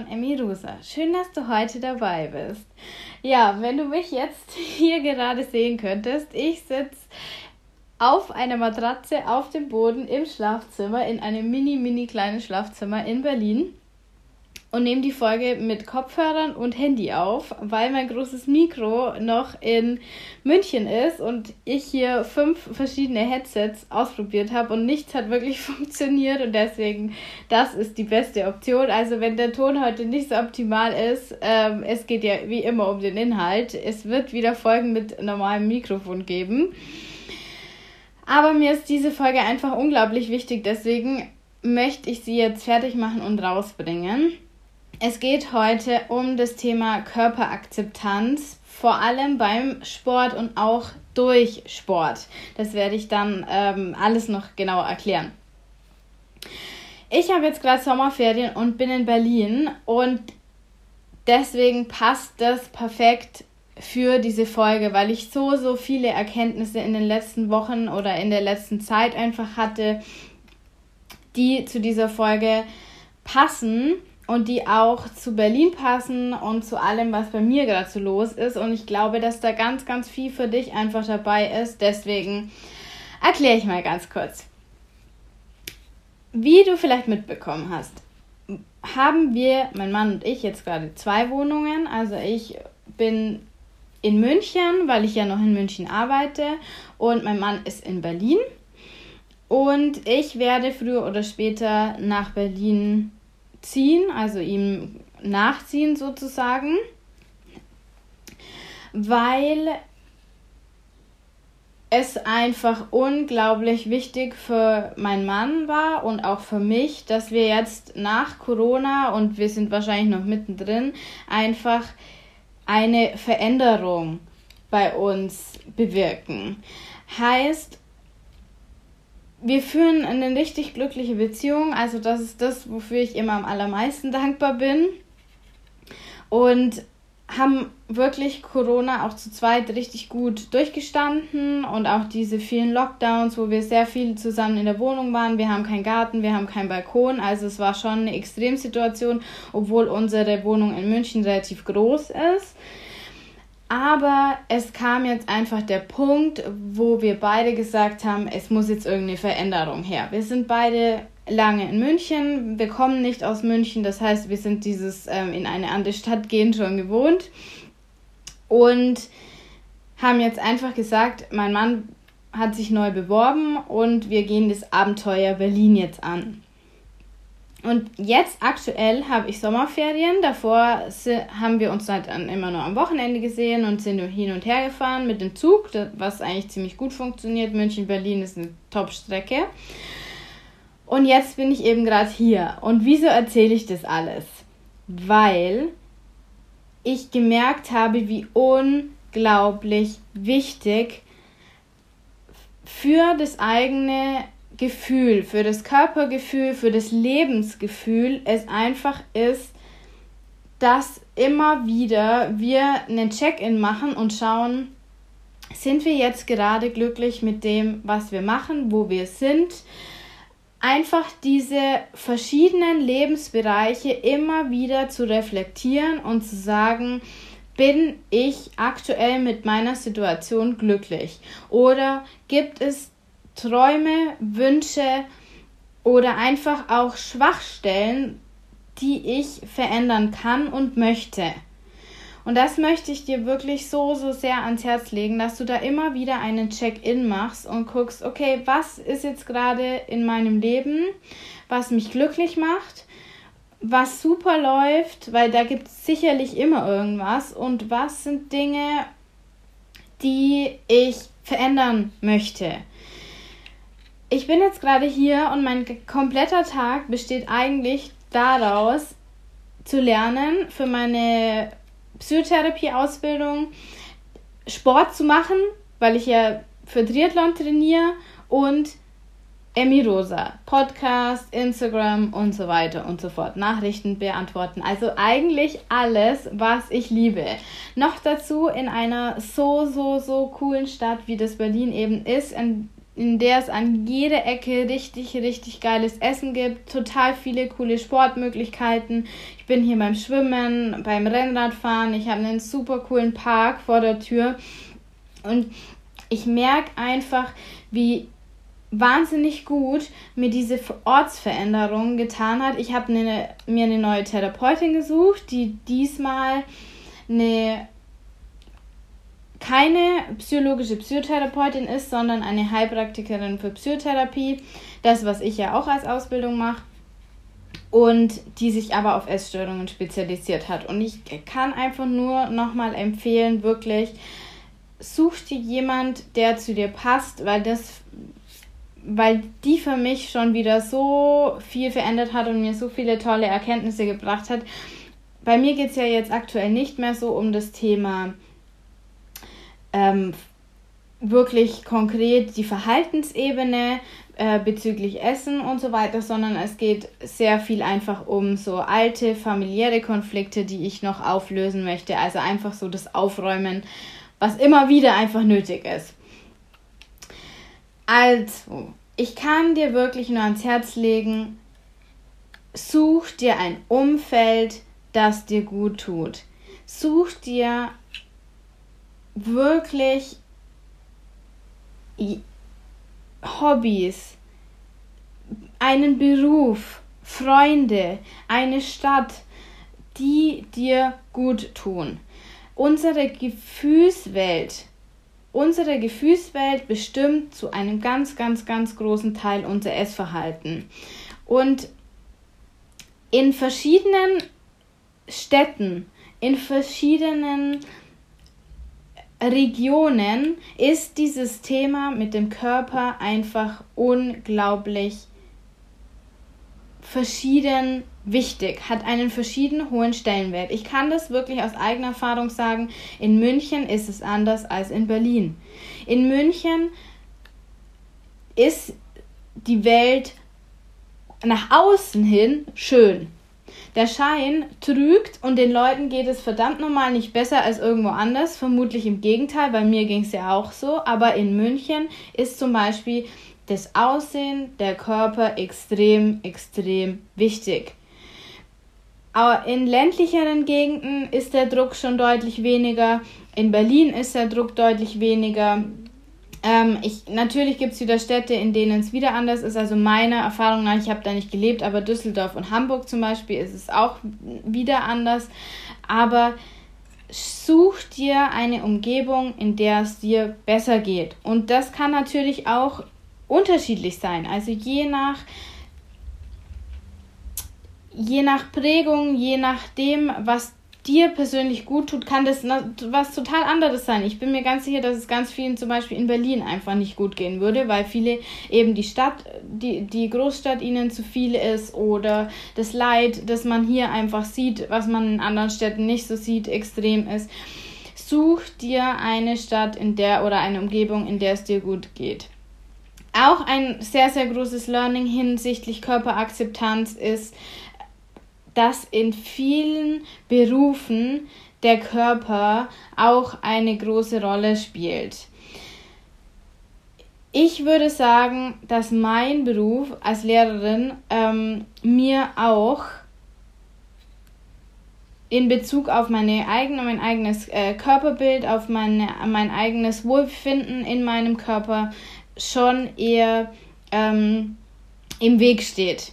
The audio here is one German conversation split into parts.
von Emmy Rosa. Schön, dass du heute dabei bist. Ja, wenn du mich jetzt hier gerade sehen könntest, ich sitze auf einer Matratze auf dem Boden im Schlafzimmer, in einem mini, mini kleinen Schlafzimmer in Berlin und nehme die Folge mit Kopfhörern und Handy auf, weil mein großes Mikro noch in München ist und ich hier fünf verschiedene Headsets ausprobiert habe und nichts hat wirklich funktioniert und deswegen das ist die beste Option. Also wenn der Ton heute nicht so optimal ist, ähm, es geht ja wie immer um den Inhalt. Es wird wieder Folgen mit normalem Mikrofon geben. Aber mir ist diese Folge einfach unglaublich wichtig, deswegen möchte ich sie jetzt fertig machen und rausbringen. Es geht heute um das Thema Körperakzeptanz, vor allem beim Sport und auch durch Sport. Das werde ich dann ähm, alles noch genauer erklären. Ich habe jetzt gerade Sommerferien und bin in Berlin und deswegen passt das perfekt für diese Folge, weil ich so, so viele Erkenntnisse in den letzten Wochen oder in der letzten Zeit einfach hatte, die zu dieser Folge passen und die auch zu Berlin passen und zu allem, was bei mir gerade so los ist. Und ich glaube, dass da ganz, ganz viel für dich einfach dabei ist. Deswegen erkläre ich mal ganz kurz. Wie du vielleicht mitbekommen hast, haben wir, mein Mann und ich, jetzt gerade zwei Wohnungen. Also ich bin in München, weil ich ja noch in München arbeite und mein Mann ist in Berlin. Und ich werde früher oder später nach Berlin ziehen, also ihm nachziehen sozusagen, weil es einfach unglaublich wichtig für meinen Mann war und auch für mich, dass wir jetzt nach Corona und wir sind wahrscheinlich noch mittendrin, einfach eine Veränderung bei uns bewirken. Heißt, wir führen eine richtig glückliche Beziehung. Also das ist das, wofür ich immer am allermeisten dankbar bin. Und haben wirklich Corona auch zu zweit richtig gut durchgestanden und auch diese vielen Lockdowns, wo wir sehr viel zusammen in der Wohnung waren. Wir haben keinen Garten, wir haben keinen Balkon, also es war schon eine Extremsituation, obwohl unsere Wohnung in München relativ groß ist. Aber es kam jetzt einfach der Punkt, wo wir beide gesagt haben, es muss jetzt irgendeine Veränderung her. Wir sind beide lange in München, wir kommen nicht aus München, das heißt, wir sind dieses ähm, in eine andere Stadt gehen schon gewohnt und haben jetzt einfach gesagt, mein Mann hat sich neu beworben und wir gehen das Abenteuer Berlin jetzt an. Und jetzt aktuell habe ich Sommerferien. Davor haben wir uns halt immer nur am Wochenende gesehen und sind hin und her gefahren mit dem Zug, was eigentlich ziemlich gut funktioniert. München-Berlin ist eine Top-Strecke. Und jetzt bin ich eben gerade hier. Und wieso erzähle ich das alles? Weil ich gemerkt habe, wie unglaublich wichtig für das eigene Gefühl, für das Körpergefühl, für das Lebensgefühl es einfach ist, dass immer wieder wir einen Check-in machen und schauen, sind wir jetzt gerade glücklich mit dem, was wir machen, wo wir sind. Einfach diese verschiedenen Lebensbereiche immer wieder zu reflektieren und zu sagen, bin ich aktuell mit meiner Situation glücklich? Oder gibt es Träume, Wünsche oder einfach auch Schwachstellen, die ich verändern kann und möchte. Und das möchte ich dir wirklich so, so sehr ans Herz legen, dass du da immer wieder einen Check-in machst und guckst, okay, was ist jetzt gerade in meinem Leben, was mich glücklich macht, was super läuft, weil da gibt es sicherlich immer irgendwas und was sind Dinge, die ich verändern möchte ich bin jetzt gerade hier und mein kompletter Tag besteht eigentlich daraus, zu lernen für meine Psychotherapie-Ausbildung, Sport zu machen, weil ich ja für Triathlon trainiere und Emmy Rosa, Podcast, Instagram und so weiter und so fort. Nachrichten beantworten. Also eigentlich alles, was ich liebe. Noch dazu in einer so, so, so coolen Stadt, wie das Berlin eben ist, in in der es an jeder Ecke richtig, richtig geiles Essen gibt, total viele coole Sportmöglichkeiten. Ich bin hier beim Schwimmen, beim Rennradfahren, ich habe einen super coolen Park vor der Tür und ich merke einfach, wie wahnsinnig gut mir diese Ortsveränderung getan hat. Ich habe mir eine neue Therapeutin gesucht, die diesmal eine keine psychologische Psychotherapeutin ist, sondern eine Heilpraktikerin für Psychotherapie. Das, was ich ja auch als Ausbildung mache. Und die sich aber auf Essstörungen spezialisiert hat. Und ich kann einfach nur nochmal empfehlen, wirklich, such dir jemand, der zu dir passt, weil das weil die für mich schon wieder so viel verändert hat und mir so viele tolle Erkenntnisse gebracht hat. Bei mir geht es ja jetzt aktuell nicht mehr so um das Thema ähm, wirklich konkret die Verhaltensebene äh, bezüglich Essen und so weiter, sondern es geht sehr viel einfach um so alte familiäre Konflikte, die ich noch auflösen möchte. Also einfach so das Aufräumen, was immer wieder einfach nötig ist. Also, ich kann dir wirklich nur ans Herz legen, such dir ein Umfeld, das dir gut tut. Such dir wirklich Hobbys, einen Beruf, Freunde, eine Stadt, die dir gut tun. Unsere Gefühlswelt, unsere Gefühlswelt bestimmt zu einem ganz, ganz, ganz großen Teil unser Essverhalten. Und in verschiedenen Städten, in verschiedenen Regionen ist dieses Thema mit dem Körper einfach unglaublich verschieden wichtig, hat einen verschieden hohen Stellenwert. Ich kann das wirklich aus eigener Erfahrung sagen. In München ist es anders als in Berlin. In München ist die Welt nach außen hin schön. Der Schein trügt und den Leuten geht es verdammt normal nicht besser als irgendwo anders. Vermutlich im Gegenteil, bei mir ging es ja auch so. Aber in München ist zum Beispiel das Aussehen, der Körper extrem, extrem wichtig. Aber in ländlicheren Gegenden ist der Druck schon deutlich weniger. In Berlin ist der Druck deutlich weniger. Ähm, ich, natürlich gibt es wieder Städte, in denen es wieder anders ist. Also meiner Erfahrung nach, ich habe da nicht gelebt, aber Düsseldorf und Hamburg zum Beispiel ist es auch wieder anders. Aber such dir eine Umgebung, in der es dir besser geht. Und das kann natürlich auch unterschiedlich sein. Also je nach je nach Prägung, je nachdem, was dir persönlich gut tut, kann das was total anderes sein. Ich bin mir ganz sicher, dass es ganz vielen zum Beispiel in Berlin einfach nicht gut gehen würde, weil viele eben die Stadt, die, die Großstadt ihnen zu viel ist oder das Leid, das man hier einfach sieht, was man in anderen Städten nicht so sieht, extrem ist. Such dir eine Stadt, in der oder eine Umgebung, in der es dir gut geht. Auch ein sehr, sehr großes Learning hinsichtlich Körperakzeptanz ist, dass in vielen Berufen der Körper auch eine große Rolle spielt. Ich würde sagen, dass mein Beruf als Lehrerin ähm, mir auch in Bezug auf meine eigene, mein eigenes äh, Körperbild, auf meine, mein eigenes Wohlbefinden in meinem Körper schon eher ähm, im Weg steht.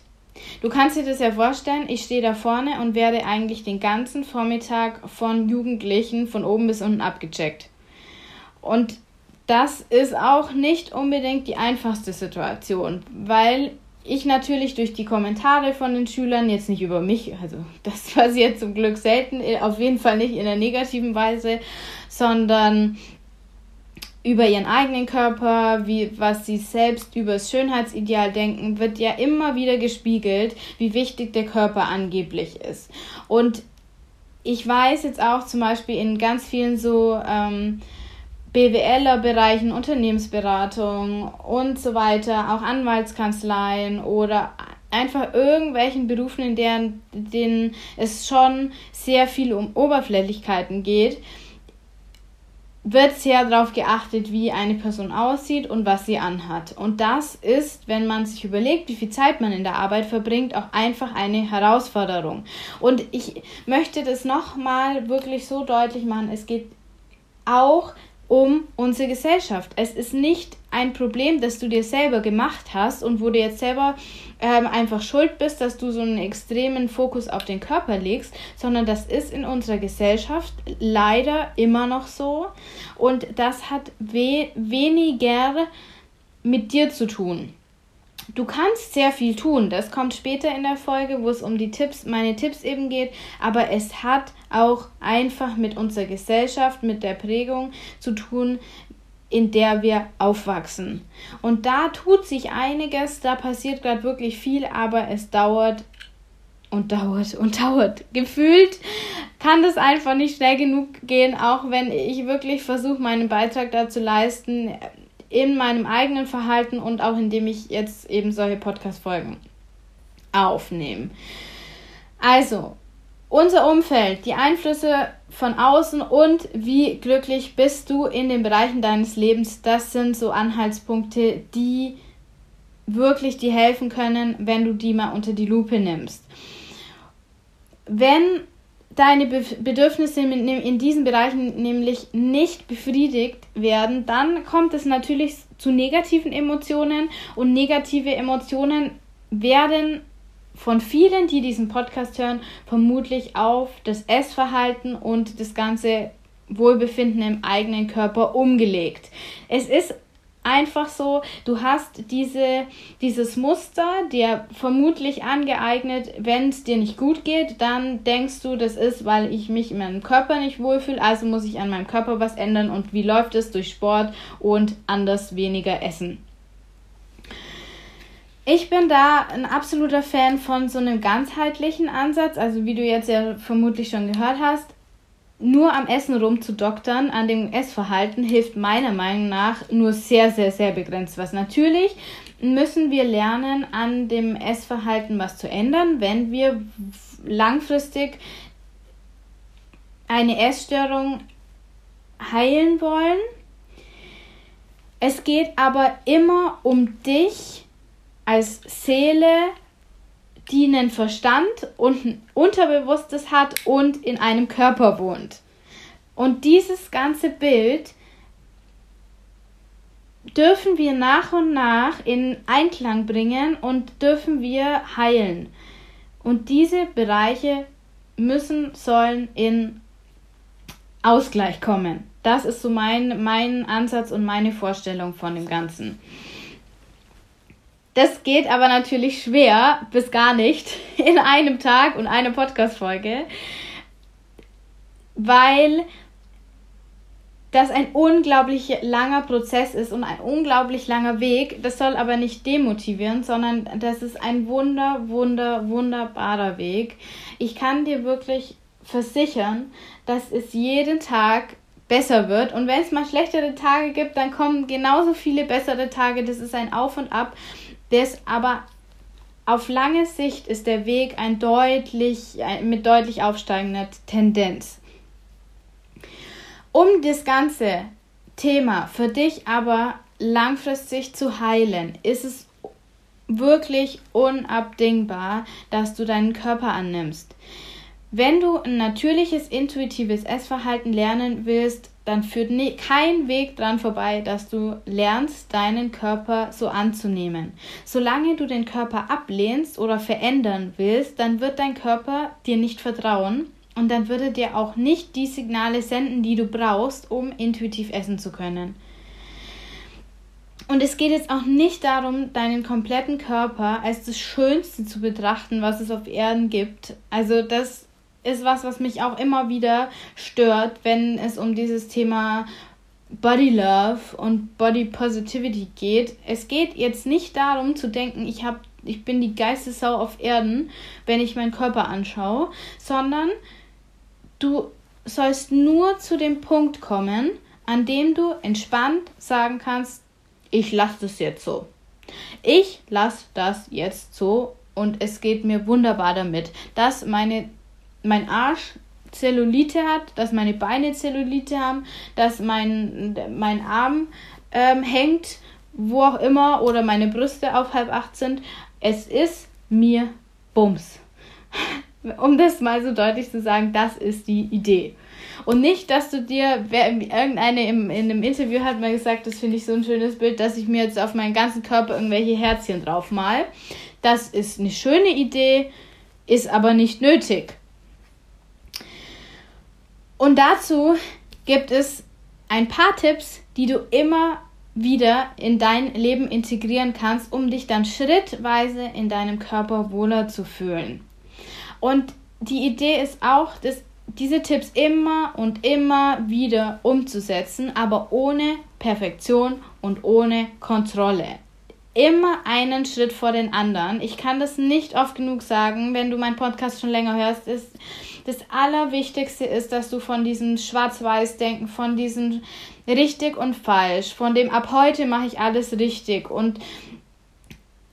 Du kannst dir das ja vorstellen, ich stehe da vorne und werde eigentlich den ganzen Vormittag von Jugendlichen von oben bis unten abgecheckt. Und das ist auch nicht unbedingt die einfachste Situation, weil ich natürlich durch die Kommentare von den Schülern, jetzt nicht über mich, also das passiert zum Glück selten, auf jeden Fall nicht in der negativen Weise, sondern über ihren eigenen Körper, wie was sie selbst über das Schönheitsideal denken, wird ja immer wieder gespiegelt, wie wichtig der Körper angeblich ist. Und ich weiß jetzt auch zum Beispiel in ganz vielen so ähm, BWLer-Bereichen, Unternehmensberatung und so weiter, auch Anwaltskanzleien oder einfach irgendwelchen Berufen, in deren, denen es schon sehr viel um Oberflächlichkeiten geht, wird sehr darauf geachtet, wie eine Person aussieht und was sie anhat. Und das ist, wenn man sich überlegt, wie viel Zeit man in der Arbeit verbringt, auch einfach eine Herausforderung. Und ich möchte das nochmal wirklich so deutlich machen. Es geht auch um unsere Gesellschaft. Es ist nicht ein Problem, das du dir selber gemacht hast und wo du jetzt selber ähm, einfach schuld bist, dass du so einen extremen Fokus auf den Körper legst, sondern das ist in unserer Gesellschaft leider immer noch so und das hat we weniger mit dir zu tun. Du kannst sehr viel tun. Das kommt später in der Folge, wo es um die Tipps, meine Tipps eben geht. Aber es hat auch einfach mit unserer Gesellschaft, mit der Prägung zu tun, in der wir aufwachsen. Und da tut sich einiges, da passiert gerade wirklich viel, aber es dauert und dauert und dauert. Gefühlt kann das einfach nicht schnell genug gehen, auch wenn ich wirklich versuche, meinen Beitrag dazu leisten, in meinem eigenen Verhalten und auch indem ich jetzt eben solche Podcast-Folgen aufnehme. Also, unser Umfeld, die Einflüsse von außen und wie glücklich bist du in den Bereichen deines Lebens, das sind so Anhaltspunkte, die wirklich dir helfen können, wenn du die mal unter die Lupe nimmst. Wenn deine Bedürfnisse in diesen Bereichen nämlich nicht befriedigt werden, dann kommt es natürlich zu negativen Emotionen und negative Emotionen werden von vielen, die diesen Podcast hören, vermutlich auf das Essverhalten und das ganze Wohlbefinden im eigenen Körper umgelegt. Es ist einfach so, du hast diese, dieses Muster dir vermutlich angeeignet, wenn es dir nicht gut geht, dann denkst du, das ist, weil ich mich in meinem Körper nicht wohlfühle, also muss ich an meinem Körper was ändern und wie läuft es durch Sport und anders weniger essen. Ich bin da ein absoluter Fan von so einem ganzheitlichen Ansatz, also wie du jetzt ja vermutlich schon gehört hast, nur am Essen rumzudoktern, an dem Essverhalten, hilft meiner Meinung nach nur sehr, sehr, sehr begrenzt was. Natürlich müssen wir lernen, an dem Essverhalten was zu ändern, wenn wir langfristig eine Essstörung heilen wollen. Es geht aber immer um dich als Seele, die einen Verstand und ein Unterbewusstes hat und in einem Körper wohnt. Und dieses ganze Bild dürfen wir nach und nach in Einklang bringen und dürfen wir heilen. Und diese Bereiche müssen, sollen in Ausgleich kommen. Das ist so mein, mein Ansatz und meine Vorstellung von dem Ganzen. Das geht aber natürlich schwer bis gar nicht in einem Tag und einer Podcast-Folge, weil das ein unglaublich langer Prozess ist und ein unglaublich langer Weg. Das soll aber nicht demotivieren, sondern das ist ein wunder, wunder, wunderbarer Weg. Ich kann dir wirklich versichern, dass es jeden Tag besser wird. Und wenn es mal schlechtere Tage gibt, dann kommen genauso viele bessere Tage. Das ist ein Auf und Ab. Das aber auf lange Sicht ist der Weg ein deutlich, mit deutlich aufsteigender Tendenz. Um das ganze Thema für dich aber langfristig zu heilen, ist es wirklich unabdingbar, dass du deinen Körper annimmst. Wenn du ein natürliches, intuitives Essverhalten lernen willst, dann führt ne kein Weg dran vorbei, dass du lernst, deinen Körper so anzunehmen. Solange du den Körper ablehnst oder verändern willst, dann wird dein Körper dir nicht vertrauen und dann würde dir auch nicht die Signale senden, die du brauchst, um intuitiv essen zu können. Und es geht jetzt auch nicht darum, deinen kompletten Körper als das Schönste zu betrachten, was es auf Erden gibt. Also das ist was, was mich auch immer wieder stört, wenn es um dieses Thema Body Love und Body Positivity geht. Es geht jetzt nicht darum zu denken, ich habe ich bin die Geistessau auf Erden, wenn ich meinen Körper anschaue, sondern du sollst nur zu dem Punkt kommen, an dem du entspannt sagen kannst, ich lasse das jetzt so. Ich lasse das jetzt so und es geht mir wunderbar damit, dass meine mein Arsch Zellulite hat, dass meine Beine Zellulite haben, dass mein, mein Arm ähm, hängt, wo auch immer, oder meine Brüste auf halb acht sind. Es ist mir Bums. um das mal so deutlich zu sagen, das ist die Idee. Und nicht, dass du dir, wer, irgendeine im, in einem Interview hat mal gesagt, das finde ich so ein schönes Bild, dass ich mir jetzt auf meinen ganzen Körper irgendwelche Herzchen drauf mal. Das ist eine schöne Idee, ist aber nicht nötig. Und dazu gibt es ein paar Tipps, die du immer wieder in dein Leben integrieren kannst, um dich dann schrittweise in deinem Körper wohler zu fühlen. Und die Idee ist auch, dass diese Tipps immer und immer wieder umzusetzen, aber ohne Perfektion und ohne Kontrolle. Immer einen Schritt vor den anderen. Ich kann das nicht oft genug sagen, wenn du meinen Podcast schon länger hörst. Ist, das Allerwichtigste ist, dass du von diesem Schwarz-Weiß-Denken, von diesem richtig und falsch, von dem ab heute mache ich alles richtig und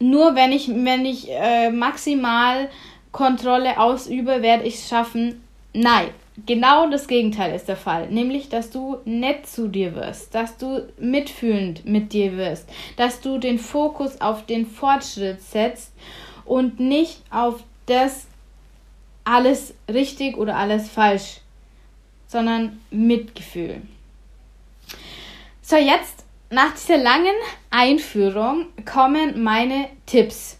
nur wenn ich, wenn ich äh, maximal Kontrolle ausübe, werde ich es schaffen. Nein, genau das Gegenteil ist der Fall. Nämlich, dass du nett zu dir wirst, dass du mitfühlend mit dir wirst, dass du den Fokus auf den Fortschritt setzt und nicht auf das alles richtig oder alles falsch, sondern Mitgefühl. So, jetzt nach dieser langen Einführung kommen meine Tipps.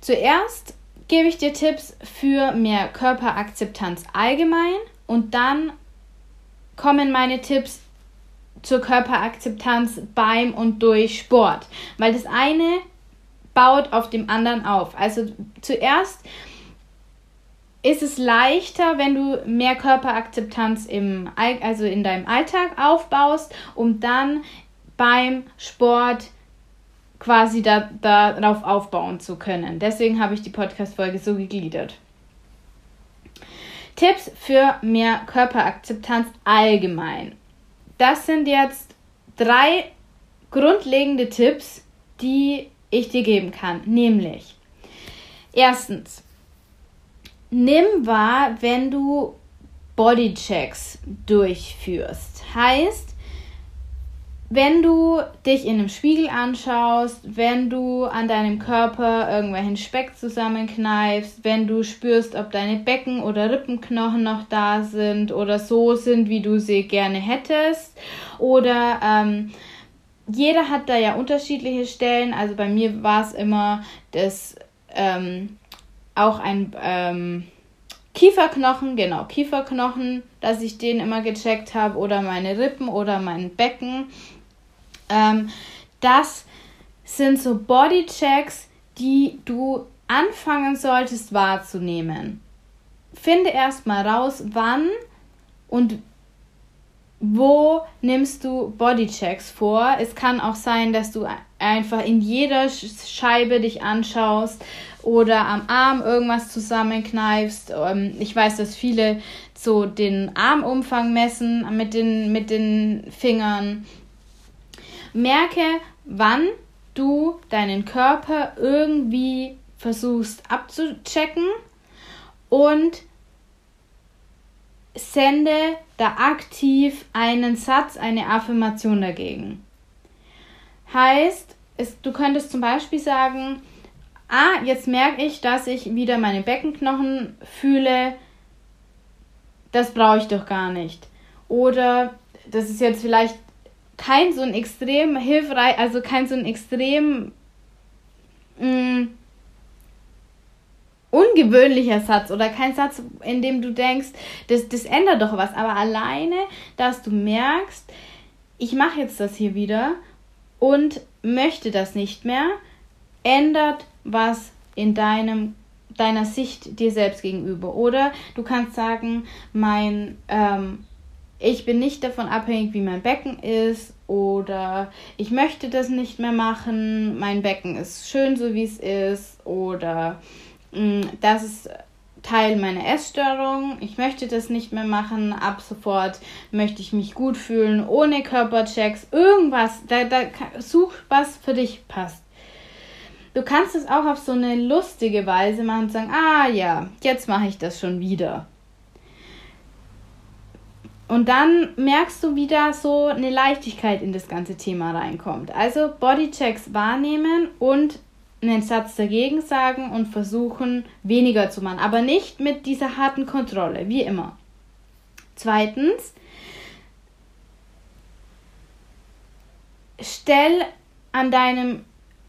Zuerst gebe ich dir Tipps für mehr Körperakzeptanz allgemein und dann kommen meine Tipps zur Körperakzeptanz beim und durch Sport, weil das eine baut auf dem anderen auf. Also zuerst ist es leichter, wenn du mehr Körperakzeptanz im, also in deinem Alltag aufbaust, um dann beim Sport quasi da, darauf aufbauen zu können. Deswegen habe ich die Podcast-Folge so gegliedert. Tipps für mehr Körperakzeptanz allgemein. Das sind jetzt drei grundlegende Tipps, die ich dir geben kann. Nämlich, erstens, nimm wahr, wenn du Bodychecks durchführst. Heißt, wenn du dich in einem Spiegel anschaust, wenn du an deinem Körper irgendwelchen Speck zusammenkneifst, wenn du spürst, ob deine Becken- oder Rippenknochen noch da sind oder so sind, wie du sie gerne hättest, oder ähm, jeder hat da ja unterschiedliche Stellen. Also bei mir war es immer das ähm, auch ein ähm, Kieferknochen, genau, Kieferknochen, dass ich den immer gecheckt habe oder meine Rippen oder mein Becken. Ähm, das sind so Bodychecks, die du anfangen solltest wahrzunehmen. Finde erstmal raus, wann und wo nimmst du Bodychecks vor. Es kann auch sein, dass du einfach in jeder Scheibe dich anschaust oder am Arm irgendwas zusammenkneifst. Ähm, ich weiß, dass viele so den Armumfang messen mit den, mit den Fingern. Merke, wann du deinen Körper irgendwie versuchst abzuchecken und sende da aktiv einen Satz, eine Affirmation dagegen. Heißt, es, du könntest zum Beispiel sagen, ah, jetzt merke ich, dass ich wieder meine Beckenknochen fühle, das brauche ich doch gar nicht. Oder das ist jetzt vielleicht kein so ein extrem hilfreich, also kein so ein extrem mh, mm, ungewöhnlicher Satz oder kein Satz, in dem du denkst, das, das ändert doch was. Aber alleine, dass du merkst, ich mache jetzt das hier wieder und möchte das nicht mehr, ändert was in deinem deiner Sicht dir selbst gegenüber. Oder du kannst sagen, mein ähm, ich bin nicht davon abhängig, wie mein Becken ist oder ich möchte das nicht mehr machen, mein Becken ist schön so wie es ist oder das ist Teil meiner Essstörung. Ich möchte das nicht mehr machen. Ab sofort möchte ich mich gut fühlen, ohne Körperchecks. Irgendwas, da, da such was für dich passt. Du kannst es auch auf so eine lustige Weise machen und sagen, ah ja, jetzt mache ich das schon wieder. Und dann merkst du, wie da so eine Leichtigkeit in das ganze Thema reinkommt. Also Bodychecks wahrnehmen und einen Satz dagegen sagen und versuchen, weniger zu machen. Aber nicht mit dieser harten Kontrolle, wie immer. Zweitens, stell an deinem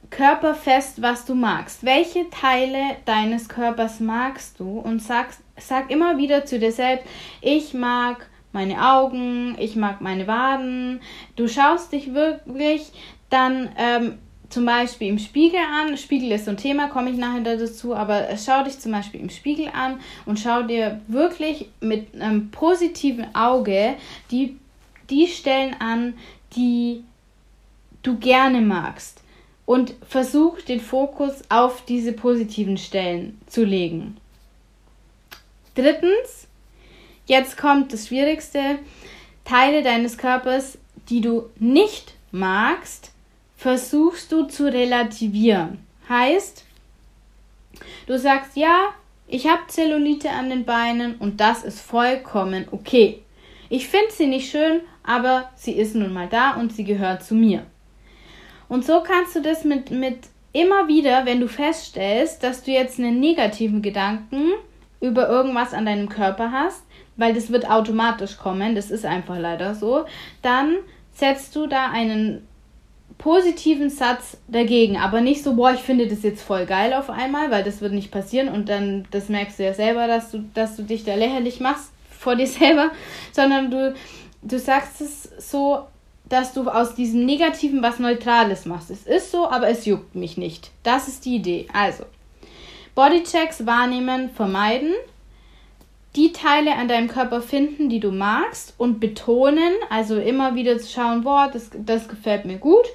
Körper fest, was du magst. Welche Teile deines Körpers magst du? Und sag, sag immer wieder zu dir selbst, ich mag meine Augen, ich mag meine Waden. Du schaust dich wirklich dann ähm, zum Beispiel im Spiegel an. Spiegel ist so ein Thema, komme ich nachher dazu, aber schau dich zum Beispiel im Spiegel an und schau dir wirklich mit einem positiven Auge die, die Stellen an, die du gerne magst. Und versuch den Fokus auf diese positiven Stellen zu legen. Drittens, jetzt kommt das Schwierigste, Teile deines Körpers, die du nicht magst, versuchst du zu relativieren. Heißt, du sagst, ja, ich habe Zellulite an den Beinen und das ist vollkommen okay. Ich finde sie nicht schön, aber sie ist nun mal da und sie gehört zu mir. Und so kannst du das mit, mit immer wieder, wenn du feststellst, dass du jetzt einen negativen Gedanken über irgendwas an deinem Körper hast, weil das wird automatisch kommen, das ist einfach leider so, dann setzt du da einen positiven Satz dagegen, aber nicht so, boah, ich finde das jetzt voll geil auf einmal, weil das wird nicht passieren und dann, das merkst du ja selber, dass du, dass du dich da lächerlich machst vor dir selber, sondern du, du sagst es so, dass du aus diesem Negativen was Neutrales machst. Es ist so, aber es juckt mich nicht. Das ist die Idee. Also, Bodychecks wahrnehmen, vermeiden, die Teile an deinem Körper finden, die du magst und betonen, also immer wieder zu schauen, boah, das, das gefällt mir gut.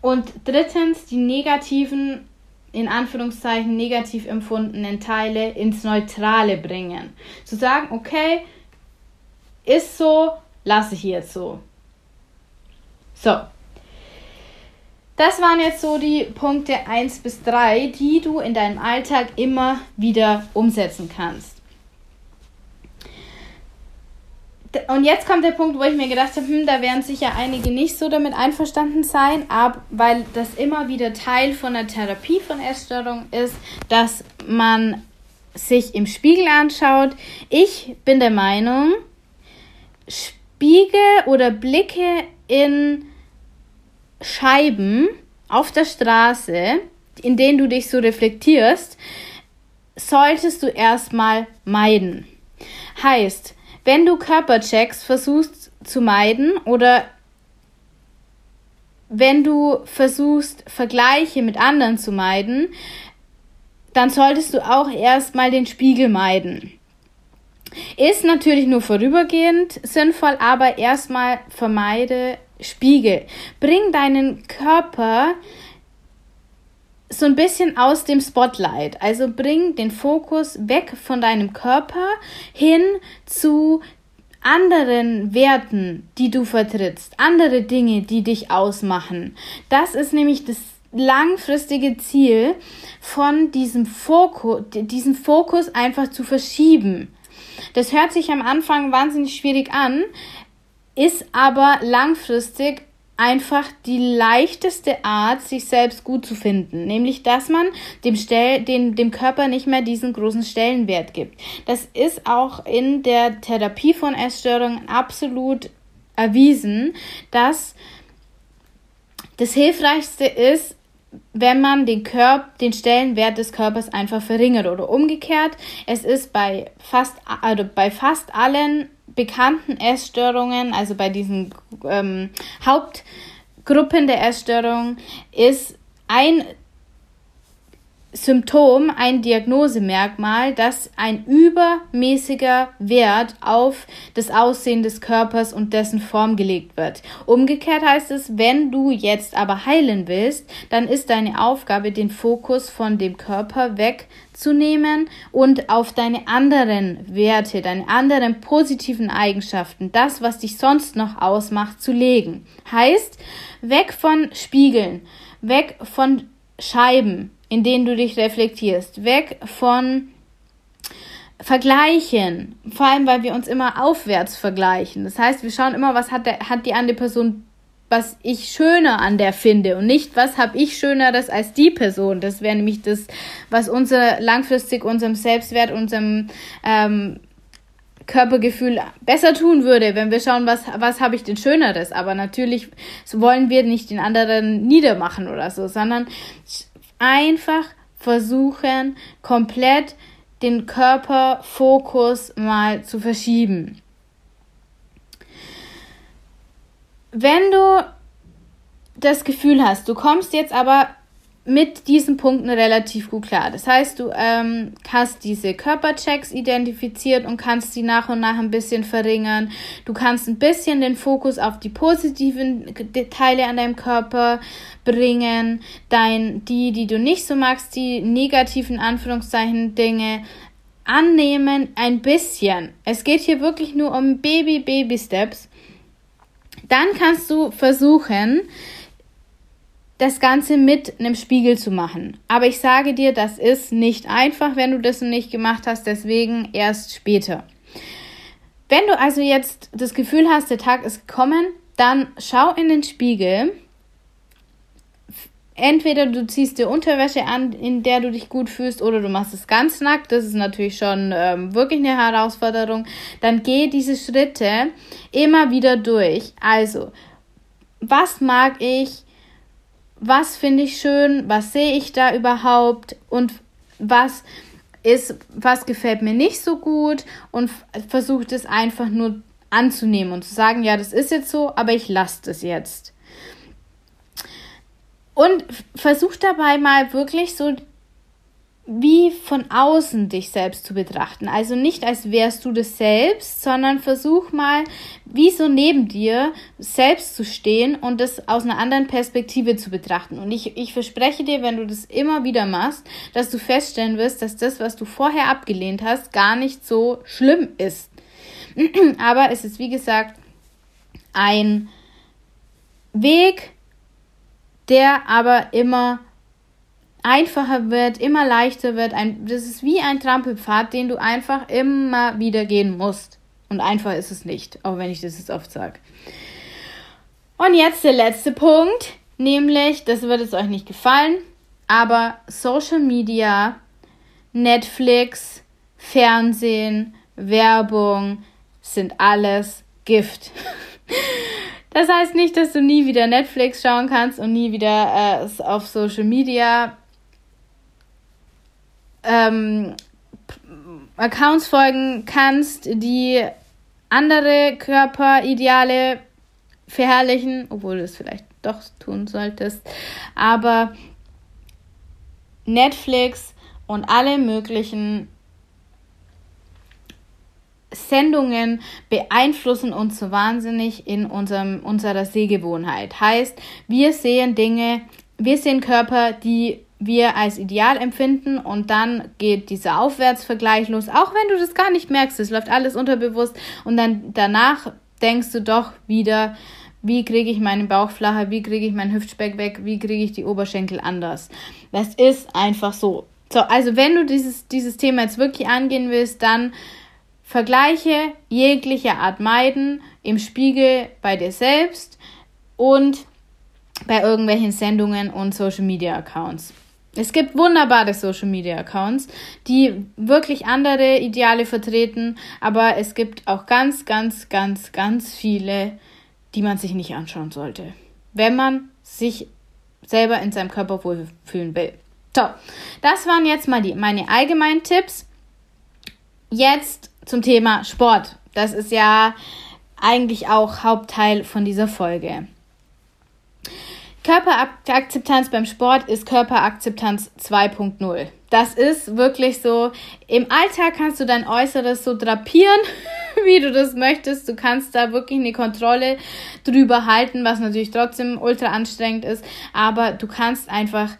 Und drittens, die negativen, in Anführungszeichen negativ empfundenen Teile ins Neutrale bringen. Zu sagen, okay, ist so, lasse ich jetzt so. So. Das waren jetzt so die Punkte 1 bis 3, die du in deinem Alltag immer wieder umsetzen kannst. Und jetzt kommt der Punkt, wo ich mir gedacht habe, hm, da werden sicher einige nicht so damit einverstanden sein, aber weil das immer wieder Teil von der Therapie von Essstörung ist, dass man sich im Spiegel anschaut. Ich bin der Meinung, Spiegel oder Blicke in Scheiben auf der Straße, in denen du dich so reflektierst, solltest du erstmal meiden. Heißt, wenn du Körperchecks versuchst zu meiden oder wenn du versuchst, Vergleiche mit anderen zu meiden, dann solltest du auch erstmal den Spiegel meiden. Ist natürlich nur vorübergehend sinnvoll, aber erstmal vermeide Spiegel. Bring deinen Körper so ein bisschen aus dem Spotlight. Also bring den Fokus weg von deinem Körper hin zu anderen Werten, die du vertrittst, andere Dinge, die dich ausmachen. Das ist nämlich das langfristige Ziel von diesem Fokus, diesen Fokus einfach zu verschieben. Das hört sich am Anfang wahnsinnig schwierig an, ist aber langfristig einfach die leichteste Art, sich selbst gut zu finden, nämlich dass man dem, Stell dem, dem Körper nicht mehr diesen großen Stellenwert gibt. Das ist auch in der Therapie von Essstörungen absolut erwiesen, dass das Hilfreichste ist, wenn man den Körper, den Stellenwert des Körpers einfach verringert oder umgekehrt. Es ist bei fast, also bei fast allen bekannten Essstörungen, also bei diesen ähm, Hauptgruppen der Essstörung, ist ein Symptom, ein Diagnosemerkmal, dass ein übermäßiger Wert auf das Aussehen des Körpers und dessen Form gelegt wird. Umgekehrt heißt es, wenn du jetzt aber heilen willst, dann ist deine Aufgabe, den Fokus von dem Körper wegzunehmen und auf deine anderen Werte, deine anderen positiven Eigenschaften, das, was dich sonst noch ausmacht, zu legen. Heißt, weg von Spiegeln, weg von Scheiben, in denen du dich reflektierst. Weg von vergleichen. Vor allem, weil wir uns immer aufwärts vergleichen. Das heißt, wir schauen immer, was hat, der, hat die andere Person, was ich schöner an der finde und nicht, was habe ich schöneres als die Person. Das wäre nämlich das, was unser langfristig unserem Selbstwert, unserem ähm, Körpergefühl besser tun würde, wenn wir schauen, was, was habe ich denn Schöneres. Aber natürlich wollen wir nicht den anderen niedermachen oder so, sondern einfach versuchen, komplett den Körperfokus mal zu verschieben. Wenn du das Gefühl hast, du kommst jetzt aber mit diesen Punkten relativ gut klar. Das heißt, du ähm, hast diese Körperchecks identifiziert und kannst sie nach und nach ein bisschen verringern. Du kannst ein bisschen den Fokus auf die positiven Teile an deinem Körper bringen. Dein, die, die du nicht so magst, die negativen Anführungszeichen Dinge annehmen ein bisschen. Es geht hier wirklich nur um Baby, Baby Steps. Dann kannst du versuchen, das Ganze mit einem Spiegel zu machen. Aber ich sage dir, das ist nicht einfach, wenn du das nicht gemacht hast, deswegen erst später. Wenn du also jetzt das Gefühl hast, der Tag ist gekommen, dann schau in den Spiegel. Entweder du ziehst dir Unterwäsche an, in der du dich gut fühlst, oder du machst es ganz nackt. Das ist natürlich schon ähm, wirklich eine Herausforderung. Dann geh diese Schritte immer wieder durch. Also, was mag ich? Was finde ich schön, was sehe ich da überhaupt und was ist, was gefällt mir nicht so gut und versucht es einfach nur anzunehmen und zu sagen, ja, das ist jetzt so, aber ich lasse das jetzt. Und versuch dabei mal wirklich so wie von außen dich selbst zu betrachten. Also nicht als wärst du das selbst, sondern versuch mal, wie so neben dir selbst zu stehen und das aus einer anderen Perspektive zu betrachten. Und ich, ich verspreche dir, wenn du das immer wieder machst, dass du feststellen wirst, dass das, was du vorher abgelehnt hast, gar nicht so schlimm ist. Aber es ist, wie gesagt, ein Weg, der aber immer einfacher wird, immer leichter wird. Ein, das ist wie ein Trampelpfad, den du einfach immer wieder gehen musst. Und einfach ist es nicht, auch wenn ich das jetzt oft sage. Und jetzt der letzte Punkt, nämlich, das wird es euch nicht gefallen, aber Social Media, Netflix, Fernsehen, Werbung sind alles Gift. Das heißt nicht, dass du nie wieder Netflix schauen kannst und nie wieder äh, auf Social Media ähm, Accounts folgen kannst, die andere Körperideale verherrlichen, obwohl du es vielleicht doch tun solltest. Aber Netflix und alle möglichen Sendungen beeinflussen uns so wahnsinnig in unserem, unserer Sehgewohnheit. Heißt, wir sehen Dinge, wir sehen Körper, die wir als ideal empfinden und dann geht dieser Aufwärtsvergleich los, auch wenn du das gar nicht merkst, es läuft alles unterbewusst und dann danach denkst du doch wieder, wie kriege ich meinen Bauch flacher, wie kriege ich meinen Hüftspeck weg, wie kriege ich die Oberschenkel anders. Das ist einfach so. So, also wenn du dieses, dieses Thema jetzt wirklich angehen willst, dann vergleiche jegliche Art meiden im Spiegel bei dir selbst und bei irgendwelchen Sendungen und Social Media Accounts. Es gibt wunderbare Social Media Accounts, die wirklich andere Ideale vertreten, aber es gibt auch ganz, ganz, ganz, ganz viele, die man sich nicht anschauen sollte, wenn man sich selber in seinem Körper wohlfühlen will. So, das waren jetzt mal die, meine allgemeinen Tipps. Jetzt zum Thema Sport. Das ist ja eigentlich auch Hauptteil von dieser Folge. Körperakzeptanz beim Sport ist Körperakzeptanz 2.0. Das ist wirklich so, im Alltag kannst du dein Äußeres so drapieren, wie du das möchtest. Du kannst da wirklich eine Kontrolle drüber halten, was natürlich trotzdem ultra anstrengend ist, aber du kannst einfach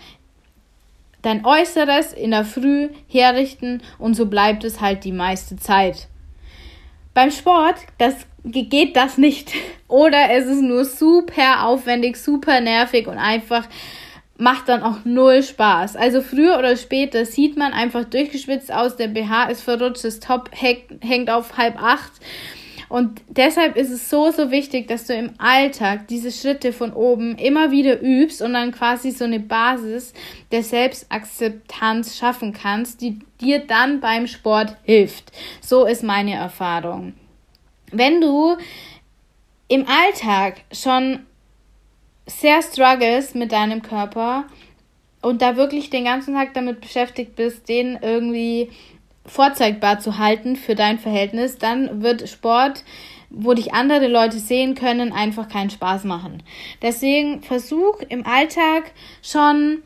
dein Äußeres in der Früh herrichten und so bleibt es halt die meiste Zeit. Beim Sport, das geht das nicht. Oder es ist nur super aufwendig, super nervig und einfach macht dann auch null Spaß. Also früher oder später sieht man einfach durchgeschwitzt aus, der BH ist verrutscht, das Top hängt auf halb acht. Und deshalb ist es so, so wichtig, dass du im Alltag diese Schritte von oben immer wieder übst und dann quasi so eine Basis der Selbstakzeptanz schaffen kannst, die dir dann beim Sport hilft. So ist meine Erfahrung. Wenn du im Alltag schon sehr struggles mit deinem Körper und da wirklich den ganzen Tag damit beschäftigt bist, den irgendwie vorzeigbar zu halten für dein Verhältnis, dann wird Sport, wo dich andere Leute sehen können, einfach keinen Spaß machen. Deswegen versuch im Alltag schon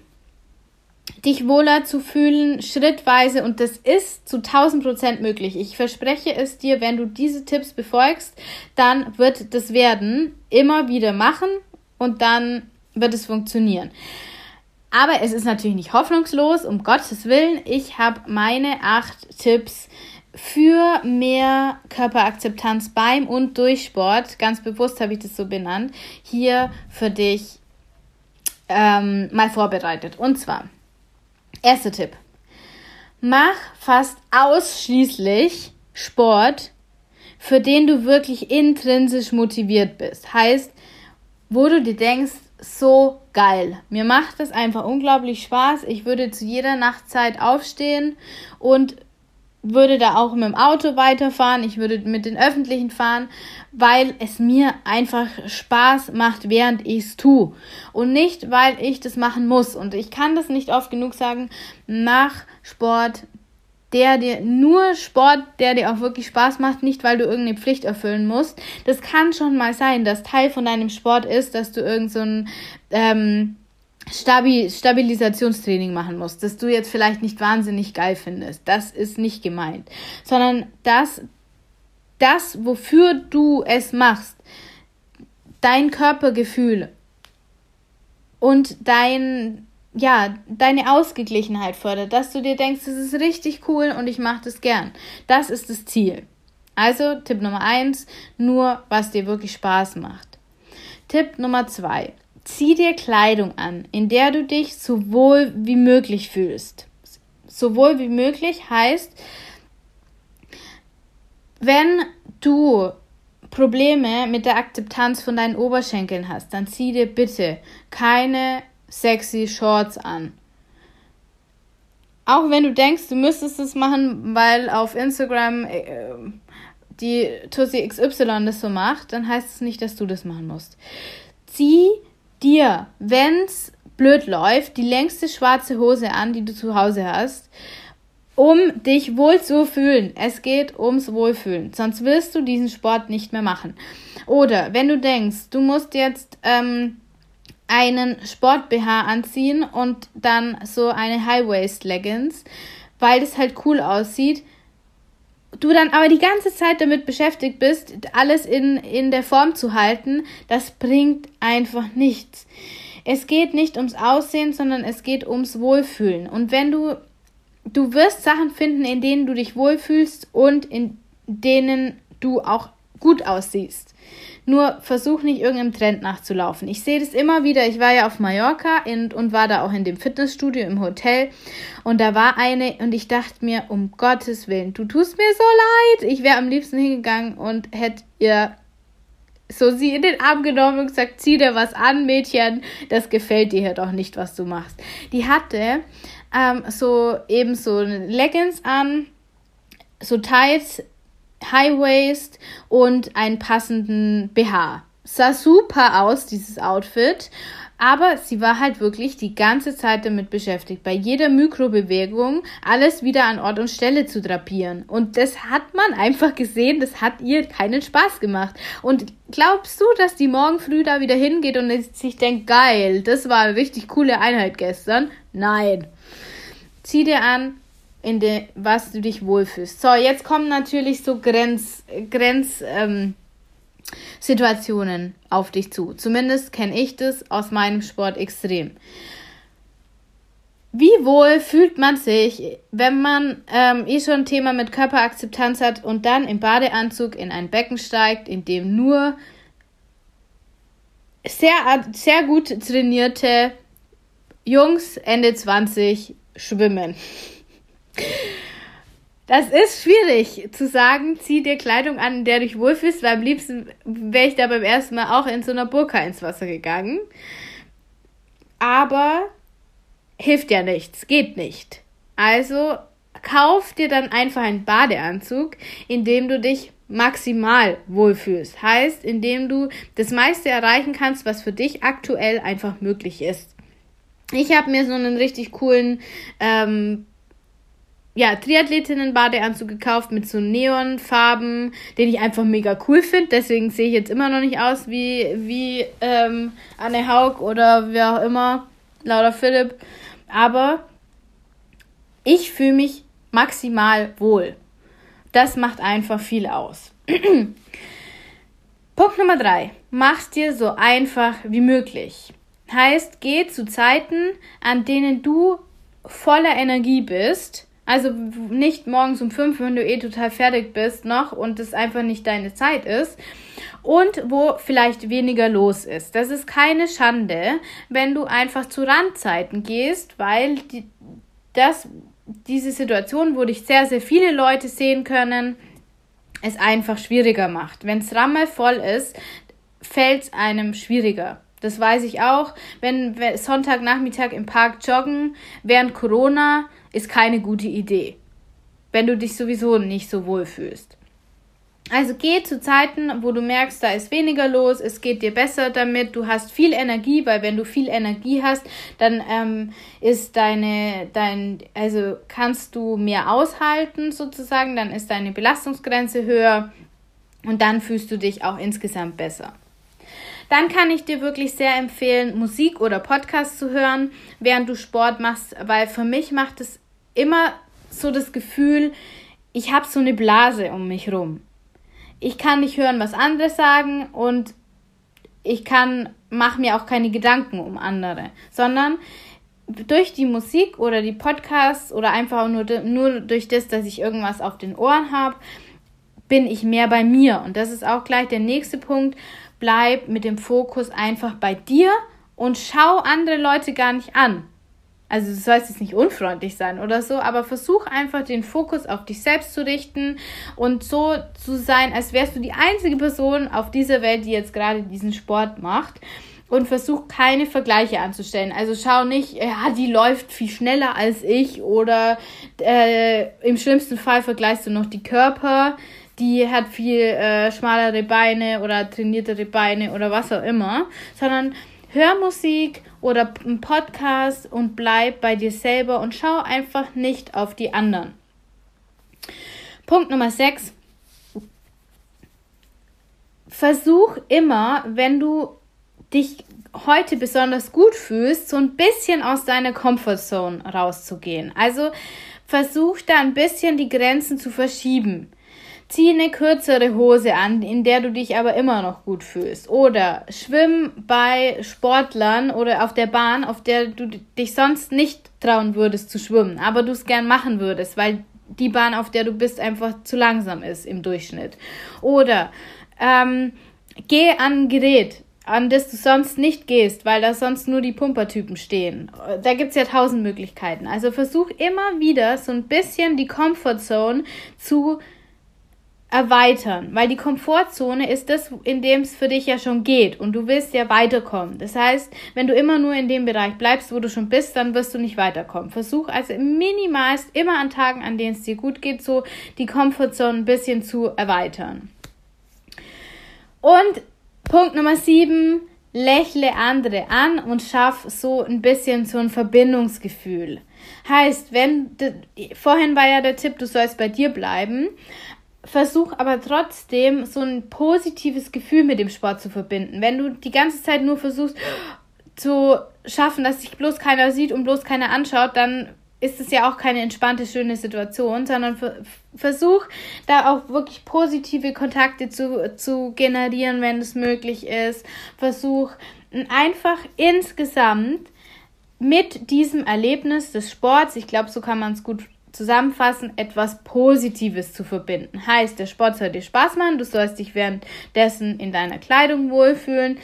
dich wohler zu fühlen, schrittweise und das ist zu 1000 Prozent möglich. Ich verspreche es dir, wenn du diese Tipps befolgst, dann wird das werden. Immer wieder machen und dann wird es funktionieren. Aber es ist natürlich nicht hoffnungslos, um Gottes Willen. Ich habe meine acht Tipps für mehr Körperakzeptanz beim und durch Sport, ganz bewusst habe ich das so benannt, hier für dich ähm, mal vorbereitet. Und zwar, erster Tipp. Mach fast ausschließlich Sport, für den du wirklich intrinsisch motiviert bist. Heißt, wo du dir denkst, so geil. Mir macht es einfach unglaublich Spaß. Ich würde zu jeder Nachtzeit aufstehen und würde da auch mit dem Auto weiterfahren. Ich würde mit den Öffentlichen fahren, weil es mir einfach Spaß macht, während ich es tue. Und nicht, weil ich das machen muss. Und ich kann das nicht oft genug sagen. Mach Sport der dir nur Sport, der dir auch wirklich Spaß macht, nicht weil du irgendeine Pflicht erfüllen musst. Das kann schon mal sein, dass Teil von deinem Sport ist, dass du irgend so ein ähm, Stabi Stabilisationstraining machen musst, das du jetzt vielleicht nicht wahnsinnig geil findest. Das ist nicht gemeint, sondern das, das, wofür du es machst, dein Körpergefühl und dein ja, deine Ausgeglichenheit fördert, dass du dir denkst, das ist richtig cool und ich mache das gern. Das ist das Ziel. Also Tipp Nummer eins, nur was dir wirklich Spaß macht. Tipp Nummer zwei, zieh dir Kleidung an, in der du dich so wohl wie möglich fühlst. So wohl wie möglich heißt, wenn du Probleme mit der Akzeptanz von deinen Oberschenkeln hast, dann zieh dir bitte keine sexy Shorts an. Auch wenn du denkst, du müsstest es machen, weil auf Instagram äh, die Tussi XY das so macht, dann heißt es nicht, dass du das machen musst. Zieh dir, wenn's blöd läuft, die längste schwarze Hose an, die du zu Hause hast, um dich wohl zu fühlen. Es geht ums Wohlfühlen. Sonst wirst du diesen Sport nicht mehr machen. Oder wenn du denkst, du musst jetzt ähm, einen Sport-BH anziehen und dann so eine High-Waist-Leggings, weil das halt cool aussieht. Du dann aber die ganze Zeit damit beschäftigt bist, alles in, in der Form zu halten, das bringt einfach nichts. Es geht nicht ums Aussehen, sondern es geht ums Wohlfühlen. Und wenn du, du wirst Sachen finden, in denen du dich wohlfühlst und in denen du auch gut aussiehst. Nur versuch nicht irgendeinem Trend nachzulaufen. Ich sehe das immer wieder. Ich war ja auf Mallorca und, und war da auch in dem Fitnessstudio im Hotel. Und da war eine und ich dachte mir, um Gottes Willen, du tust mir so leid. Ich wäre am liebsten hingegangen und hätte ihr so sie in den Arm genommen und gesagt, zieh dir was an, Mädchen, das gefällt dir ja doch nicht, was du machst. Die hatte ähm, so eben so Leggings an, so Tights High Waist und einen passenden BH. Sah super aus, dieses Outfit. Aber sie war halt wirklich die ganze Zeit damit beschäftigt, bei jeder Mikrobewegung alles wieder an Ort und Stelle zu drapieren. Und das hat man einfach gesehen, das hat ihr keinen Spaß gemacht. Und glaubst du, dass die morgen früh da wieder hingeht und sich denkt, geil, das war eine richtig coole Einheit gestern? Nein. Zieh dir an, in de, was du dich wohlfühlst. So, jetzt kommen natürlich so Grenz, Grenz, ähm, Situationen auf dich zu. Zumindest kenne ich das aus meinem Sport extrem. Wie wohl fühlt man sich, wenn man ähm, eh schon ein Thema mit Körperakzeptanz hat und dann im Badeanzug in ein Becken steigt, in dem nur sehr, sehr gut trainierte Jungs Ende 20 schwimmen. Das ist schwierig zu sagen, zieh dir Kleidung an, in der du dich wohlfühlst, weil am liebsten wäre ich da beim ersten Mal auch in so einer Burka ins Wasser gegangen. Aber hilft ja nichts, geht nicht. Also kauf dir dann einfach einen Badeanzug, in dem du dich maximal wohlfühlst. Heißt, indem du das meiste erreichen kannst, was für dich aktuell einfach möglich ist. Ich habe mir so einen richtig coolen ähm, ja, Triathletinnen-Badeanzug gekauft mit so Neonfarben, den ich einfach mega cool finde. Deswegen sehe ich jetzt immer noch nicht aus wie, wie ähm, Anne Haug oder wer auch immer, Laura Philipp. Aber ich fühle mich maximal wohl. Das macht einfach viel aus. Punkt Nummer drei. Mach's dir so einfach wie möglich. Heißt, geh zu Zeiten, an denen du voller Energie bist. Also nicht morgens um fünf, wenn du eh total fertig bist noch und es einfach nicht deine Zeit ist. Und wo vielleicht weniger los ist. Das ist keine Schande, wenn du einfach zu Randzeiten gehst, weil die, das, diese Situation, wo dich sehr, sehr viele Leute sehen können, es einfach schwieriger macht. Wenn es rammelvoll ist, fällt es einem schwieriger. Das weiß ich auch. Wenn Sonntagnachmittag im Park joggen während Corona ist keine gute Idee. Wenn du dich sowieso nicht so wohl fühlst. Also geh zu Zeiten, wo du merkst, da ist weniger los, es geht dir besser damit, du hast viel Energie, weil wenn du viel Energie hast, dann ähm, ist deine, dein, also kannst du mehr aushalten sozusagen, dann ist deine Belastungsgrenze höher und dann fühlst du dich auch insgesamt besser. Dann kann ich dir wirklich sehr empfehlen, Musik oder Podcast zu hören, während du Sport machst, weil für mich macht es immer so das Gefühl, ich habe so eine Blase um mich rum ich kann nicht hören, was andere sagen und ich kann, mache mir auch keine Gedanken um andere, sondern durch die Musik oder die Podcasts oder einfach nur, nur durch das, dass ich irgendwas auf den Ohren habe, bin ich mehr bei mir. Und das ist auch gleich der nächste Punkt. Bleib mit dem Fokus einfach bei dir und schau andere Leute gar nicht an. Also du sollst jetzt nicht unfreundlich sein oder so, aber versuch einfach den Fokus auf dich selbst zu richten und so zu sein, als wärst du die einzige Person auf dieser Welt, die jetzt gerade diesen Sport macht. Und versuch keine Vergleiche anzustellen. Also schau nicht, ja, die läuft viel schneller als ich oder äh, im schlimmsten Fall vergleichst du noch die Körper, die hat viel äh, schmalere Beine oder trainiertere Beine oder was auch immer, sondern hör Musik oder einen Podcast und bleib bei dir selber und schau einfach nicht auf die anderen. Punkt Nummer 6. Versuch immer, wenn du dich heute besonders gut fühlst, so ein bisschen aus deiner Comfortzone rauszugehen. Also versuch da ein bisschen die Grenzen zu verschieben. Zieh eine kürzere Hose an, in der du dich aber immer noch gut fühlst. Oder schwimm bei Sportlern oder auf der Bahn, auf der du dich sonst nicht trauen würdest zu schwimmen, aber du es gern machen würdest, weil die Bahn, auf der du bist, einfach zu langsam ist im Durchschnitt. Oder ähm, geh an ein Gerät, an das du sonst nicht gehst, weil da sonst nur die Pumpertypen stehen. Da gibt es ja tausend Möglichkeiten. Also versuch immer wieder so ein bisschen die Comfortzone zu erweitern, weil die Komfortzone ist das, in dem es für dich ja schon geht und du willst ja weiterkommen. Das heißt, wenn du immer nur in dem Bereich bleibst, wo du schon bist, dann wirst du nicht weiterkommen. Versuch also minimalst immer an Tagen, an denen es dir gut geht, so die Komfortzone ein bisschen zu erweitern. Und Punkt Nummer sieben, lächle andere an und schaff so ein bisschen so ein Verbindungsgefühl. Heißt, wenn, vorhin war ja der Tipp, du sollst bei dir bleiben, versuch aber trotzdem so ein positives Gefühl mit dem Sport zu verbinden. Wenn du die ganze Zeit nur versuchst zu schaffen, dass sich bloß keiner sieht und bloß keiner anschaut, dann ist es ja auch keine entspannte, schöne Situation, sondern versuch da auch wirklich positive Kontakte zu, zu generieren, wenn es möglich ist. Versuch einfach insgesamt mit diesem Erlebnis des Sports, ich glaube, so kann man es gut zusammenfassen, etwas Positives zu verbinden. Heißt, der Sport soll dir Spaß machen, du sollst dich währenddessen in deiner Kleidung wohlfühlen,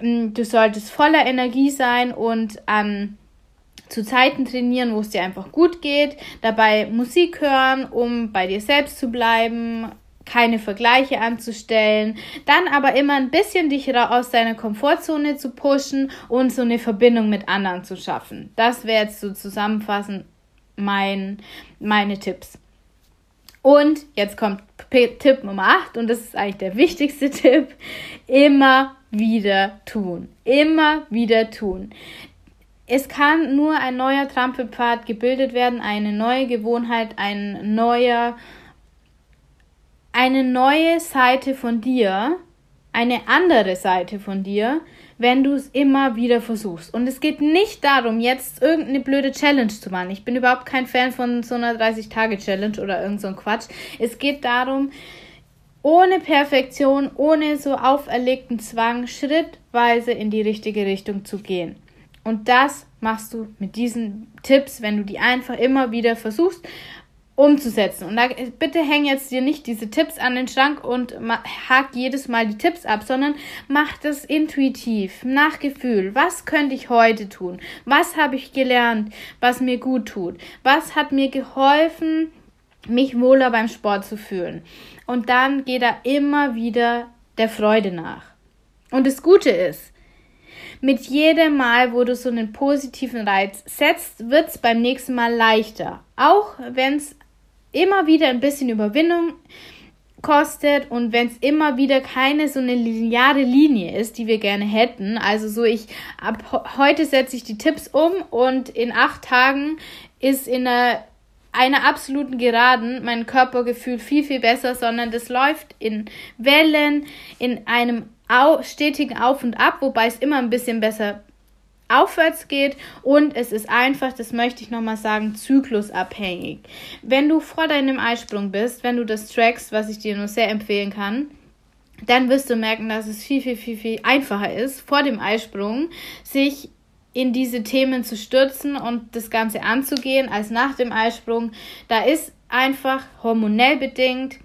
ähm, du solltest voller Energie sein und an zu Zeiten trainieren, wo es dir einfach gut geht, dabei Musik hören, um bei dir selbst zu bleiben, keine Vergleiche anzustellen, dann aber immer ein bisschen dich aus deiner Komfortzone zu pushen und so eine Verbindung mit anderen zu schaffen. Das wäre jetzt so zusammenfassend mein, meine Tipps. Und jetzt kommt Tipp Nummer 8 und das ist eigentlich der wichtigste Tipp. Immer wieder tun. Immer wieder tun. Es kann nur ein neuer Trampelpfad gebildet werden, eine neue Gewohnheit, ein neuer eine neue Seite von dir, eine andere Seite von dir, wenn du es immer wieder versuchst. Und es geht nicht darum, jetzt irgendeine blöde Challenge zu machen. Ich bin überhaupt kein Fan von so einer 30-Tage-Challenge oder irgend so ein Quatsch. Es geht darum, ohne Perfektion, ohne so auferlegten Zwang, schrittweise in die richtige Richtung zu gehen. Und das machst du mit diesen Tipps, wenn du die einfach immer wieder versuchst umzusetzen. Und da, bitte häng jetzt dir nicht diese Tipps an den Schrank und hak jedes Mal die Tipps ab, sondern mach das intuitiv, nach Gefühl. Was könnte ich heute tun? Was habe ich gelernt, was mir gut tut? Was hat mir geholfen, mich wohler beim Sport zu fühlen? Und dann geht da immer wieder der Freude nach. Und das Gute ist, mit jedem Mal, wo du so einen positiven Reiz setzt, wird es beim nächsten Mal leichter. Auch wenn es immer wieder ein bisschen Überwindung kostet und wenn es immer wieder keine so eine lineare Linie ist, die wir gerne hätten, also so ich ab heute setze ich die Tipps um und in acht Tagen ist in einer, einer absoluten Geraden mein Körpergefühl viel viel besser, sondern das läuft in Wellen, in einem stetigen Auf und Ab, wobei es immer ein bisschen besser aufwärts geht und es ist einfach, das möchte ich nochmal sagen, zyklusabhängig. Wenn du vor deinem Eisprung bist, wenn du das trackst, was ich dir nur sehr empfehlen kann, dann wirst du merken, dass es viel, viel, viel, viel einfacher ist, vor dem Eisprung sich in diese Themen zu stürzen und das Ganze anzugehen, als nach dem Eisprung. Da ist einfach hormonell bedingt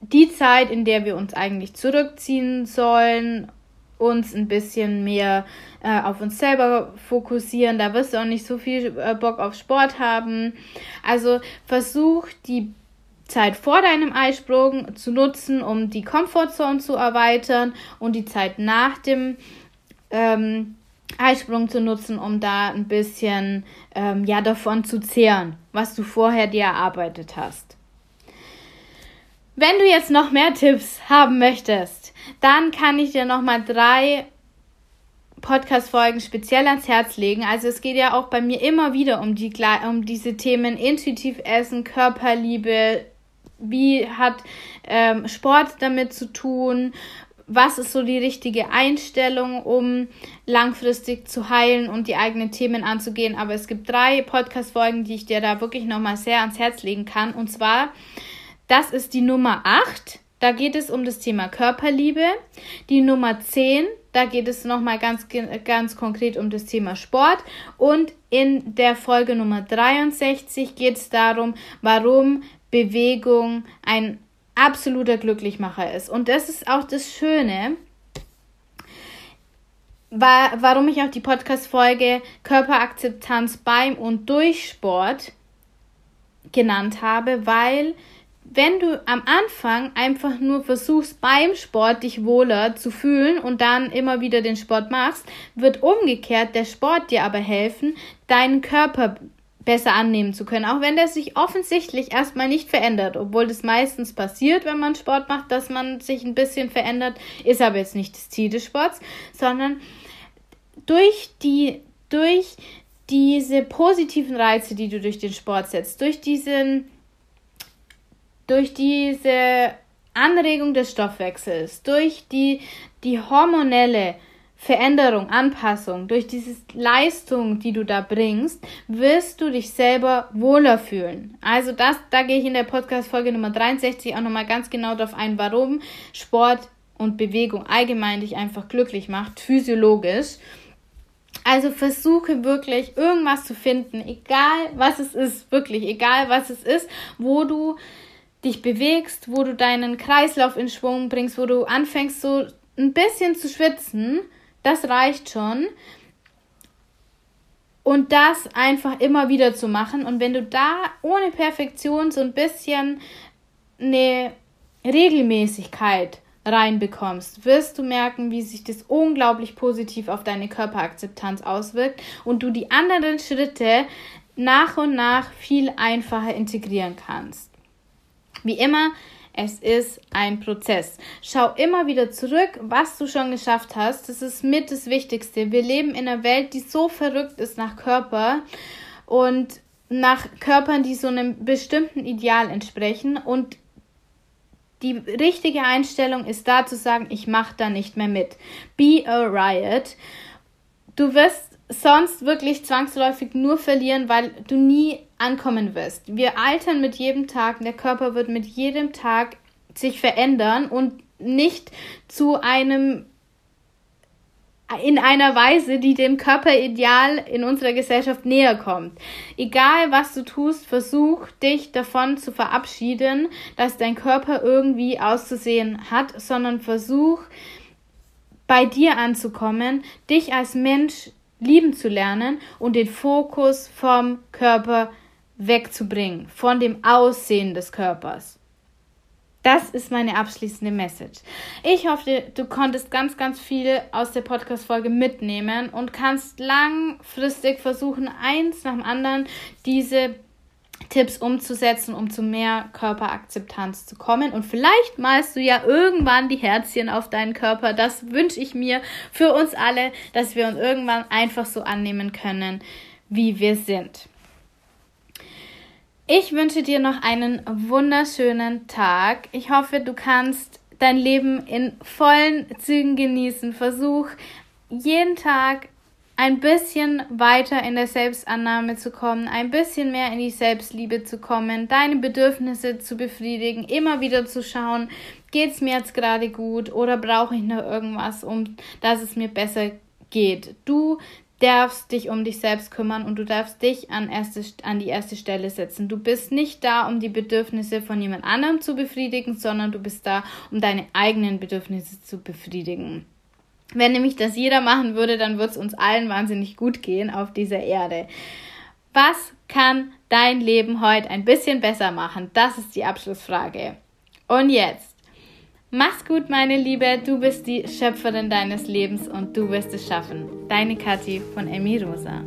die Zeit, in der wir uns eigentlich zurückziehen sollen uns ein bisschen mehr äh, auf uns selber fokussieren. Da wirst du auch nicht so viel äh, Bock auf Sport haben. Also versuch die Zeit vor deinem Eisprung zu nutzen, um die Komfortzone zu erweitern und die Zeit nach dem ähm, Eisprung zu nutzen, um da ein bisschen ähm, ja davon zu zehren, was du vorher dir erarbeitet hast. Wenn du jetzt noch mehr Tipps haben möchtest, dann kann ich dir noch mal drei Podcast-Folgen speziell ans Herz legen. Also es geht ja auch bei mir immer wieder um, die, um diese Themen intuitiv essen, Körperliebe, wie hat ähm, Sport damit zu tun, was ist so die richtige Einstellung, um langfristig zu heilen und die eigenen Themen anzugehen. Aber es gibt drei Podcast-Folgen, die ich dir da wirklich nochmal sehr ans Herz legen kann. Und zwar das ist die Nummer 8. Da geht es um das Thema Körperliebe. Die Nummer 10, da geht es nochmal ganz, ganz konkret um das Thema Sport. Und in der Folge Nummer 63 geht es darum, warum Bewegung ein absoluter Glücklichmacher ist. Und das ist auch das Schöne, warum ich auch die Podcast-Folge Körperakzeptanz beim und durch Sport genannt habe, weil wenn du am Anfang einfach nur versuchst, beim Sport dich wohler zu fühlen und dann immer wieder den Sport machst, wird umgekehrt der Sport dir aber helfen, deinen Körper besser annehmen zu können, auch wenn der sich offensichtlich erstmal nicht verändert, obwohl das meistens passiert, wenn man Sport macht, dass man sich ein bisschen verändert, ist aber jetzt nicht das Ziel des Sports, sondern durch die durch diese positiven Reize, die du durch den Sport setzt, durch diesen durch diese Anregung des Stoffwechsels, durch die, die hormonelle Veränderung, Anpassung, durch diese Leistung, die du da bringst, wirst du dich selber wohler fühlen. Also das, da gehe ich in der Podcast-Folge Nummer 63 auch nochmal ganz genau darauf ein, warum Sport und Bewegung allgemein dich einfach glücklich macht, physiologisch. Also versuche wirklich irgendwas zu finden, egal was es ist, wirklich, egal was es ist, wo du dich bewegst, wo du deinen Kreislauf in Schwung bringst, wo du anfängst so ein bisschen zu schwitzen, das reicht schon. Und das einfach immer wieder zu machen. Und wenn du da ohne Perfektion so ein bisschen eine Regelmäßigkeit reinbekommst, wirst du merken, wie sich das unglaublich positiv auf deine Körperakzeptanz auswirkt und du die anderen Schritte nach und nach viel einfacher integrieren kannst. Wie immer, es ist ein Prozess. Schau immer wieder zurück, was du schon geschafft hast. Das ist mit das Wichtigste. Wir leben in einer Welt, die so verrückt ist nach Körper und nach Körpern, die so einem bestimmten Ideal entsprechen. Und die richtige Einstellung ist da zu sagen, ich mache da nicht mehr mit. Be a riot. Du wirst sonst wirklich zwangsläufig nur verlieren, weil du nie ankommen wirst. Wir altern mit jedem Tag, der Körper wird mit jedem Tag sich verändern und nicht zu einem in einer Weise, die dem Körperideal in unserer Gesellschaft näher kommt. Egal was du tust, versuch dich davon zu verabschieden, dass dein Körper irgendwie auszusehen hat, sondern versuch bei dir anzukommen, dich als Mensch lieben zu lernen und den Fokus vom Körper wegzubringen, von dem Aussehen des Körpers. Das ist meine abschließende Message. Ich hoffe, du konntest ganz, ganz viel aus der Podcast-Folge mitnehmen und kannst langfristig versuchen, eins nach dem anderen diese Tipps umzusetzen, um zu mehr Körperakzeptanz zu kommen. Und vielleicht malst du ja irgendwann die Herzchen auf deinen Körper. Das wünsche ich mir für uns alle, dass wir uns irgendwann einfach so annehmen können, wie wir sind. Ich wünsche dir noch einen wunderschönen Tag. Ich hoffe, du kannst dein Leben in vollen Zügen genießen. Versuch jeden Tag ein bisschen weiter in der Selbstannahme zu kommen, ein bisschen mehr in die Selbstliebe zu kommen, deine Bedürfnisse zu befriedigen, immer wieder zu schauen, geht es mir jetzt gerade gut oder brauche ich noch irgendwas, um dass es mir besser geht. Du darfst dich um dich selbst kümmern und du darfst dich an, erste, an die erste Stelle setzen. Du bist nicht da, um die Bedürfnisse von jemand anderem zu befriedigen, sondern du bist da, um deine eigenen Bedürfnisse zu befriedigen. Wenn nämlich das jeder machen würde, dann würde es uns allen wahnsinnig gut gehen auf dieser Erde. Was kann dein Leben heute ein bisschen besser machen? Das ist die Abschlussfrage. Und jetzt Mach's gut, meine Liebe. Du bist die Schöpferin deines Lebens und du wirst es schaffen. Deine Kathi von Emi Rosa.